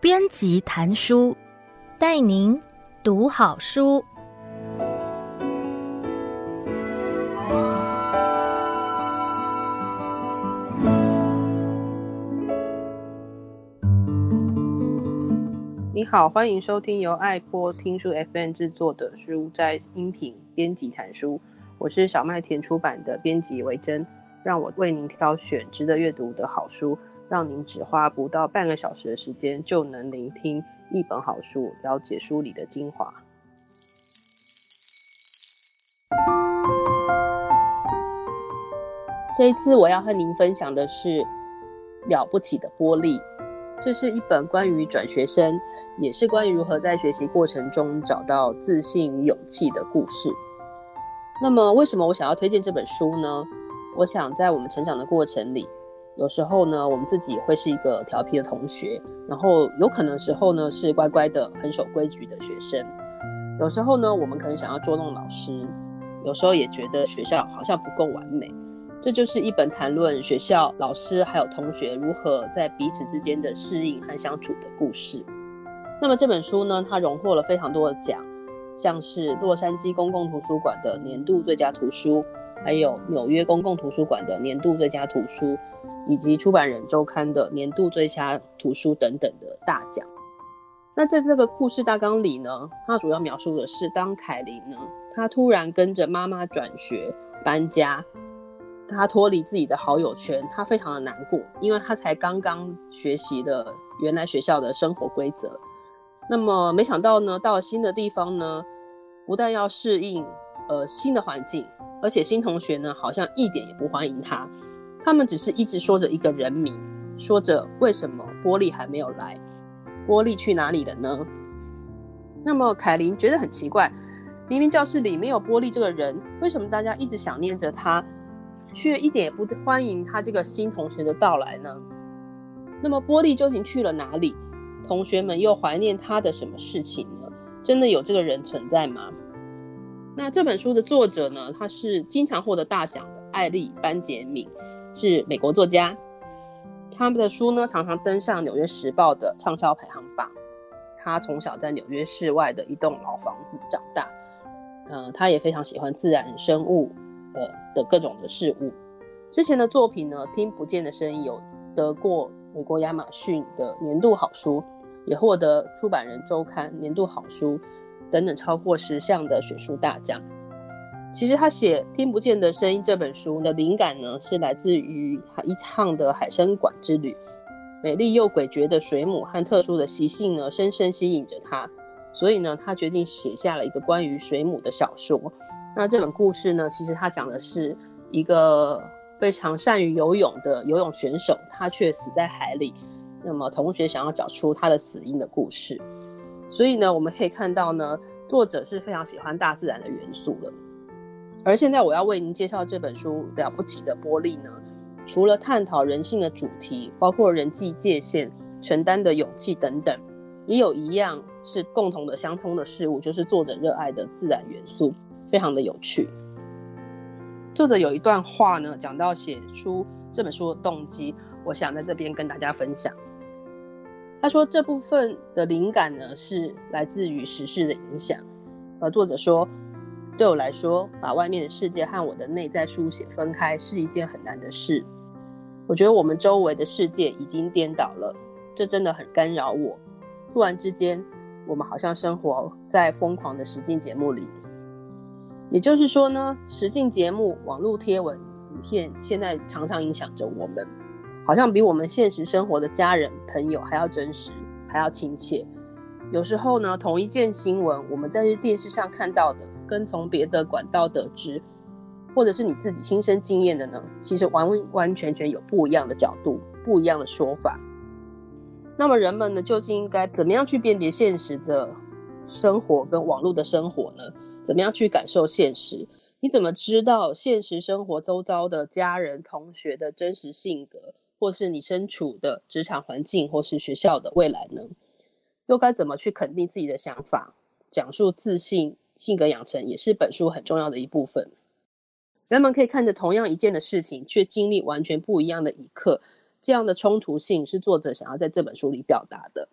编辑谈书，带您读好书。你好，欢迎收听由爱播听书 FM 制作的书斋音频编辑谈书。我是小麦田出版的编辑维珍，让我为您挑选值得阅读的好书，让您只花不到半个小时的时间就能聆听一本好书，了解书里的精华。这一次我要和您分享的是《了不起的玻璃》，这是一本关于转学生，也是关于如何在学习过程中找到自信与勇气的故事。那么，为什么我想要推荐这本书呢？我想，在我们成长的过程里，有时候呢，我们自己会是一个调皮的同学，然后有可能时候呢是乖乖的、很守规矩的学生。有时候呢，我们可能想要捉弄老师，有时候也觉得学校好像不够完美。这就是一本谈论学校、老师还有同学如何在彼此之间的适应和相处的故事。那么这本书呢，它荣获了非常多的奖。像是洛杉矶公共图书馆的年度最佳图书，还有纽约公共图书馆的年度最佳图书，以及出版人周刊的年度最佳图书等等的大奖。那在这个故事大纲里呢，它主要描述的是当凯琳呢，她突然跟着妈妈转学搬家，她脱离自己的好友圈，她非常的难过，因为她才刚刚学习了原来学校的生活规则。那么没想到呢，到了新的地方呢，不但要适应呃新的环境，而且新同学呢好像一点也不欢迎他。他们只是一直说着一个人名，说着为什么波莉还没有来，波莉去哪里了呢？那么凯琳觉得很奇怪，明明教室里没有波莉这个人，为什么大家一直想念着他，却一点也不欢迎他这个新同学的到来呢？那么波莉究竟去了哪里？同学们又怀念他的什么事情呢？真的有这个人存在吗？那这本书的作者呢？他是经常获得大奖的艾丽·班杰明，是美国作家。他们的书呢，常常登上《纽约时报》的畅销排行榜。他从小在纽约市外的一栋老房子长大，呃，他也非常喜欢自然生物，呃的各种的事物。之前的作品呢，《听不见的声音》有得过美国亚马逊的年度好书。也获得出版人周刊年度好书等等超过十项的选书大奖。其实他写《听不见的声音》这本书的灵感呢，是来自于一趟的海生馆之旅。美丽又诡谲的水母和特殊的习性呢，深深吸引着他。所以呢，他决定写下了一个关于水母的小说。那这本故事呢，其实他讲的是一个非常善于游泳的游泳选手，他却死在海里。那么，同学想要找出他的死因的故事，所以呢，我们可以看到呢，作者是非常喜欢大自然的元素的。而现在我要为您介绍这本书《了不起的玻璃》呢，除了探讨人性的主题，包括人际界限、承担的勇气等等，也有一样是共同的相通的事物，就是作者热爱的自然元素，非常的有趣。作者有一段话呢，讲到写出这本书的动机，我想在这边跟大家分享。他说这部分的灵感呢，是来自于时事的影响。而作者说，对我来说，把外面的世界和我的内在书写分开是一件很难的事。我觉得我们周围的世界已经颠倒了，这真的很干扰我。突然之间，我们好像生活在疯狂的实境节目里。也就是说呢，实境节目、网络贴文、影片，现在常常影响着我们。好像比我们现实生活的家人朋友还要真实，还要亲切。有时候呢，同一件新闻，我们在电视上看到的，跟从别的管道得知，或者是你自己亲身经验的呢，其实完完全全有不一样的角度，不一样的说法。那么人们呢，究竟应该怎么样去辨别现实的生活跟网络的生活呢？怎么样去感受现实？你怎么知道现实生活周遭的家人、同学的真实性格？或是你身处的职场环境，或是学校的未来呢？又该怎么去肯定自己的想法？讲述自信、性格养成也是本书很重要的一部分。人们可以看着同样一件的事情，却经历完全不一样的一刻。这样的冲突性是作者想要在这本书里表达的，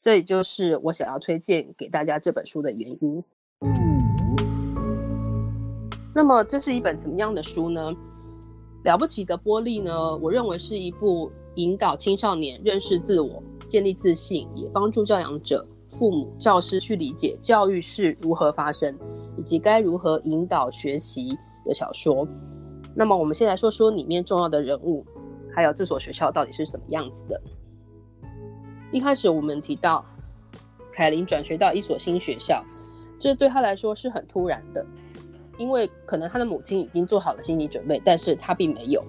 这也就是我想要推荐给大家这本书的原因。嗯那么，这是一本怎么样的书呢？了不起的波利呢？我认为是一部引导青少年认识自我、建立自信，也帮助教养者、父母、教师去理解教育是如何发生，以及该如何引导学习的小说。那么，我们先来说说里面重要的人物。还有这所学校到底是什么样子的？一开始我们提到凯琳转学到一所新学校，这对他来说是很突然的，因为可能他的母亲已经做好了心理准备，但是他并没有。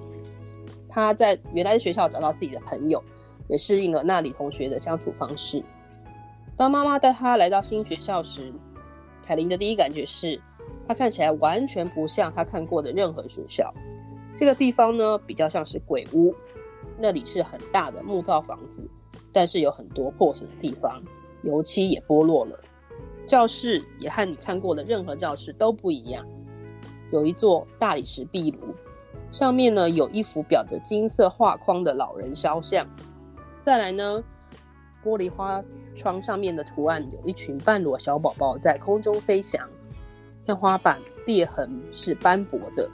他在原来的学校找到自己的朋友，也适应了那里同学的相处方式。当妈妈带他来到新学校时，凯琳的第一感觉是，他看起来完全不像他看过的任何学校。这个地方呢，比较像是鬼屋，那里是很大的木造房子，但是有很多破损的地方，油漆也剥落了。教室也和你看过的任何教室都不一样，有一座大理石壁炉，上面呢有一幅裱着金色画框的老人肖像。再来呢，玻璃花窗上面的图案有一群半裸小宝宝在空中飞翔，天花板裂痕是斑驳的，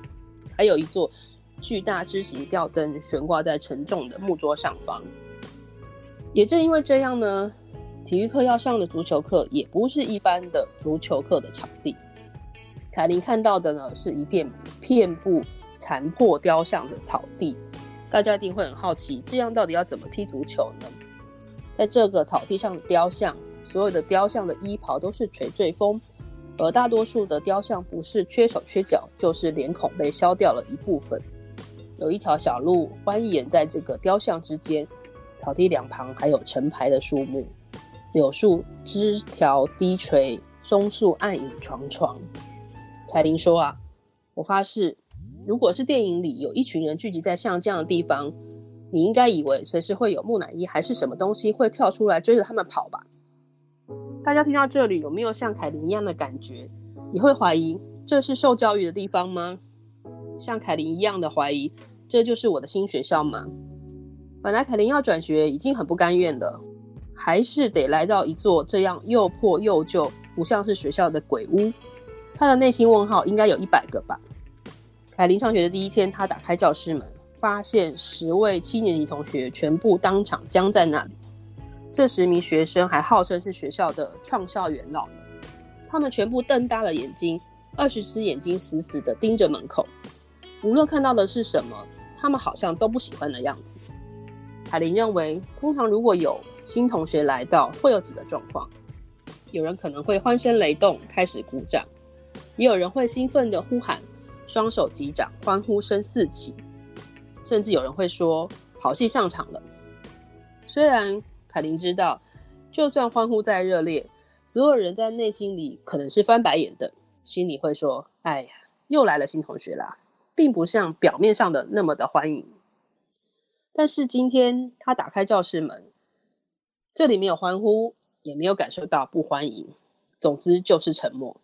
还有一座。巨大枝形吊灯悬挂在沉重的木桌上方。也正因为这样呢，体育课要上的足球课也不是一般的足球课的场地。凯琳看到的呢，是一片遍布残破雕像的草地。大家一定会很好奇，这样到底要怎么踢足球呢？在这个草地上的雕像，所有的雕像的衣袍都是垂坠风，而大多数的雕像不是缺手缺脚，就是脸孔被削掉了一部分。有一条小路蜿蜒在这个雕像之间，草地两旁还有成排的树木，柳树枝条低垂，松树暗影幢幢。凯琳说：“啊，我发誓，如果是电影里有一群人聚集在像这样的地方，你应该以为随时会有木乃伊还是什么东西会跳出来追着他们跑吧？”大家听到这里有没有像凯琳一样的感觉？你会怀疑这是受教育的地方吗？像凯琳一样的怀疑。这就是我的新学校吗？本来凯琳要转学已经很不甘愿了，还是得来到一座这样又破又旧、不像是学校的鬼屋。他的内心问号应该有一百个吧。凯琳上学的第一天，他打开教室门，发现十位七年级同学全部当场僵在那里。这十名学生还号称是学校的创校元老，他们全部瞪大了眼睛，二十只眼睛死死地盯着门口，无论看到的是什么。他们好像都不喜欢的样子。凯琳认为，通常如果有新同学来到，会有几个状况：有人可能会欢声雷动，开始鼓掌；也有人会兴奋地呼喊，双手击掌，欢呼声四起；甚至有人会说“好戏上场了”。虽然凯琳知道，就算欢呼再热烈，所有人在内心里可能是翻白眼的，心里会说：“哎呀，又来了新同学啦。”并不像表面上的那么的欢迎，但是今天他打开教室门，这里没有欢呼，也没有感受到不欢迎，总之就是沉默。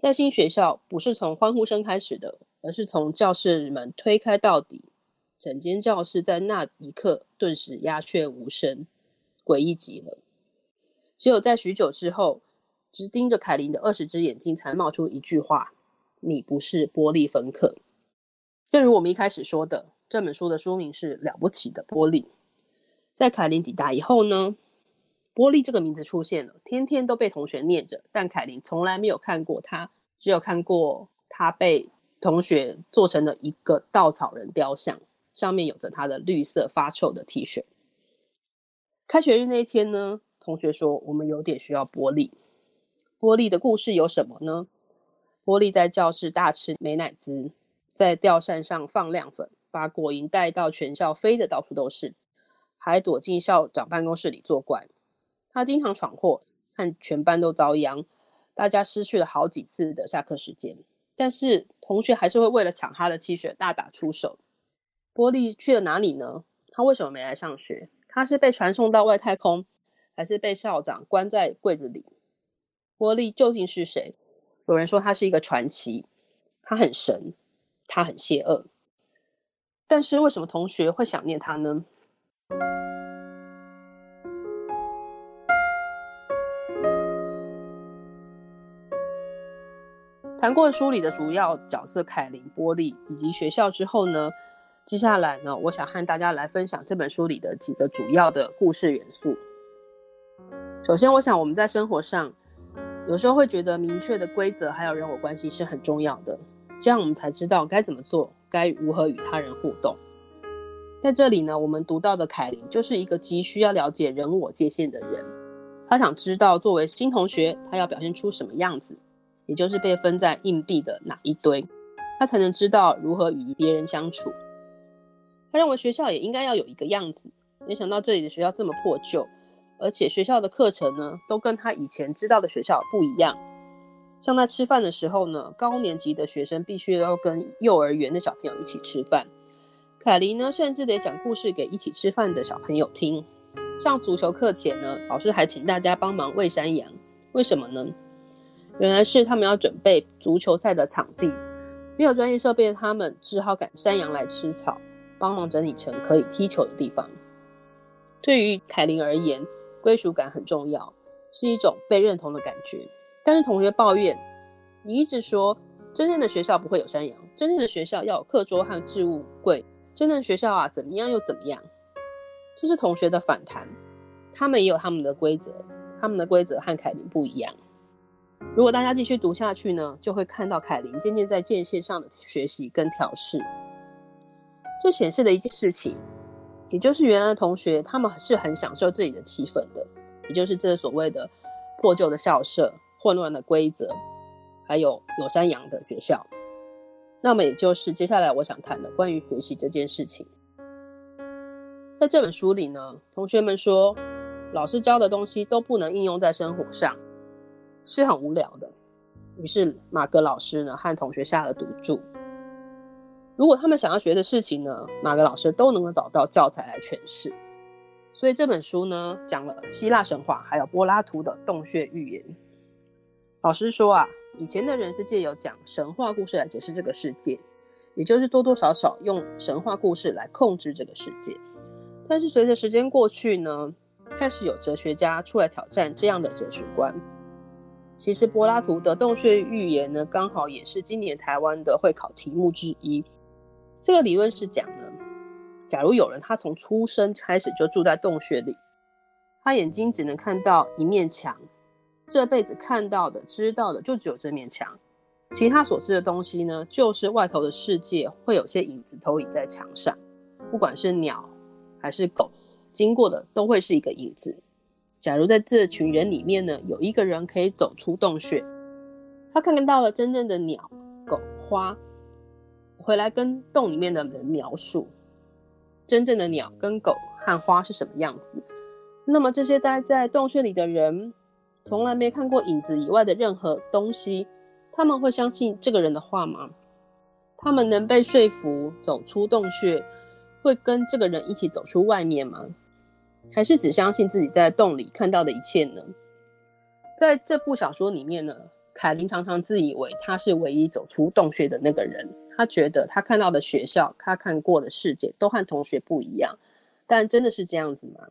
在新学校，不是从欢呼声开始的，而是从教室门推开到底，整间教室在那一刻顿时鸦雀无声，诡异极了。只有在许久之后，直盯着凯琳的二十只眼睛，才冒出一句话：“你不是波莉芬克。”正如我们一开始说的，这本书的书名是《了不起的波莉》。在凯琳抵达以后呢，波莉这个名字出现了，天天都被同学念着，但凯琳从来没有看过他，只有看过他被同学做成了一个稻草人雕像，上面有着他的绿色发臭的 T 恤。开学日那一天呢，同学说我们有点需要波莉。波莉的故事有什么呢？波莉在教室大吃美乃滋。在吊扇上放亮粉，把果蝇带到全校，飞的到处都是，还躲进校长办公室里作怪。他经常闯祸，和全班都遭殃，大家失去了好几次的下课时间。但是同学还是会为了抢他的 T 恤大打出手。波莉去了哪里呢？他为什么没来上学？他是被传送到外太空，还是被校长关在柜子里？波莉究竟是谁？有人说他是一个传奇，他很神。他很邪恶。但是为什么同学会想念他呢？谈过书里的主要角色凯琳、波莉以及学校之后呢，接下来呢，我想和大家来分享这本书里的几个主要的故事元素。首先，我想我们在生活上有时候会觉得明确的规则还有人我关系是很重要的，这样我们才知道该怎么做，该如何与他人互动。在这里呢，我们读到的凯琳就是一个急需要了解人我界限的人，他想知道作为新同学，他要表现出什么样子。也就是被分在硬币的哪一堆，他才能知道如何与别人相处。他认为学校也应该要有一个样子，没想到这里的学校这么破旧，而且学校的课程呢，都跟他以前知道的学校不一样。像在吃饭的时候呢，高年级的学生必须要跟幼儿园的小朋友一起吃饭。凯琳呢，甚至得讲故事给一起吃饭的小朋友听。上足球课前呢，老师还请大家帮忙喂山羊，为什么呢？原来是他们要准备足球赛的场地，没有专业设备的他们只好赶山羊来吃草，帮忙整理成可以踢球的地方。对于凯琳而言，归属感很重要，是一种被认同的感觉。但是同学抱怨：“你一直说真正的学校不会有山羊，真正的学校要有课桌和置物柜，真正的学校啊怎么样又怎么样？”这是同学的反弹。他们也有他们的规则，他们的规则和凯琳不一样。如果大家继续读下去呢，就会看到凯琳渐渐在界限上的学习跟调试。这显示了一件事情，也就是原来的同学他们是很享受自己的气氛的，也就是这所谓的破旧的校舍、混乱的规则，还有有山羊的学校。那么也就是接下来我想谈的关于学习这件事情。在这本书里呢，同学们说，老师教的东西都不能应用在生活上。是很无聊的，于是马格老师呢和同学下了赌注。如果他们想要学的事情呢，马格老师都能够找到教材来诠释。所以这本书呢讲了希腊神话，还有柏拉图的洞穴寓言。老师说啊，以前的人是借由讲神话故事来解释这个世界，也就是多多少少用神话故事来控制这个世界。但是随着时间过去呢，开始有哲学家出来挑战这样的哲学观。其实柏拉图的洞穴寓言呢，刚好也是今年台湾的会考题目之一。这个理论是讲呢，假如有人他从出生开始就住在洞穴里，他眼睛只能看到一面墙，这辈子看到的、知道的就只有这面墙，其他所知的东西呢，就是外头的世界会有些影子投影在墙上，不管是鸟还是狗，经过的都会是一个影子。假如在这群人里面呢，有一个人可以走出洞穴，他看到了真正的鸟、狗、花，回来跟洞里面的人描述真正的鸟跟狗和花是什么样子。那么这些待在洞穴里的人，从来没看过影子以外的任何东西，他们会相信这个人的话吗？他们能被说服走出洞穴，会跟这个人一起走出外面吗？还是只相信自己在洞里看到的一切呢？在这部小说里面呢，凯琳常常自以为他是唯一走出洞穴的那个人。他觉得他看到的学校，他看过的世界都和同学不一样。但真的是这样子吗？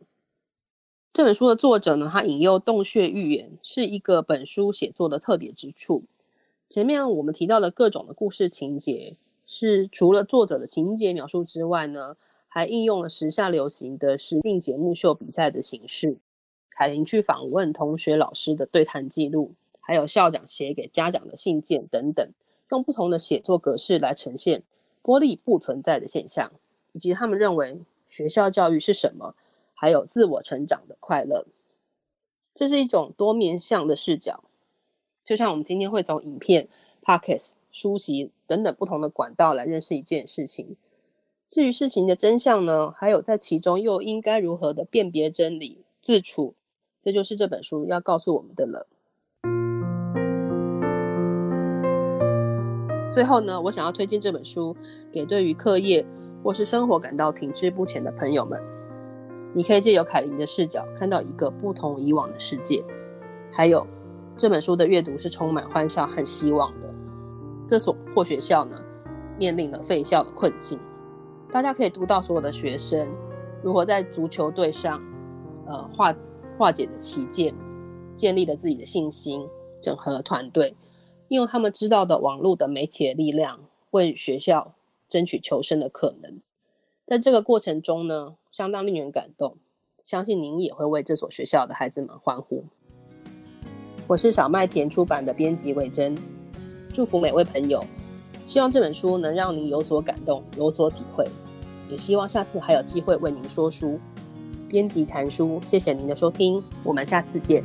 这本书的作者呢，他引诱洞穴预言是一个本书写作的特别之处。前面我们提到的各种的故事情节，是除了作者的情节描述之外呢，还应用了时下流行的实境节目秀比赛的形式，凯琳去访问同学、老师的对谈记录，还有校长写给家长的信件等等，用不同的写作格式来呈现玻璃不存在的现象，以及他们认为学校教育是什么，还有自我成长的快乐。这是一种多面向的视角，就像我们今天会从影片、Podcast、书籍等等不同的管道来认识一件事情。至于事情的真相呢，还有在其中又应该如何的辨别真理、自处，这就是这本书要告诉我们的了。最后呢，我想要推荐这本书给对于课业或是生活感到停滞不前的朋友们。你可以借由凯琳的视角，看到一个不同以往的世界。还有这本书的阅读是充满欢笑和希望的。这所破学校呢，面临了废校的困境。大家可以读到所有的学生如何在足球队上，呃化化解的歧见，建立了自己的信心，整合了团队，利用他们知道的网络的媒体的力量，为学校争取求生的可能。在这个过程中呢，相当令人感动。相信您也会为这所学校的孩子们欢呼。我是小麦田出版的编辑伟珍，祝福每位朋友，希望这本书能让您有所感动，有所体会，也希望下次还有机会为您说书。编辑谈书，谢谢您的收听，我们下次见。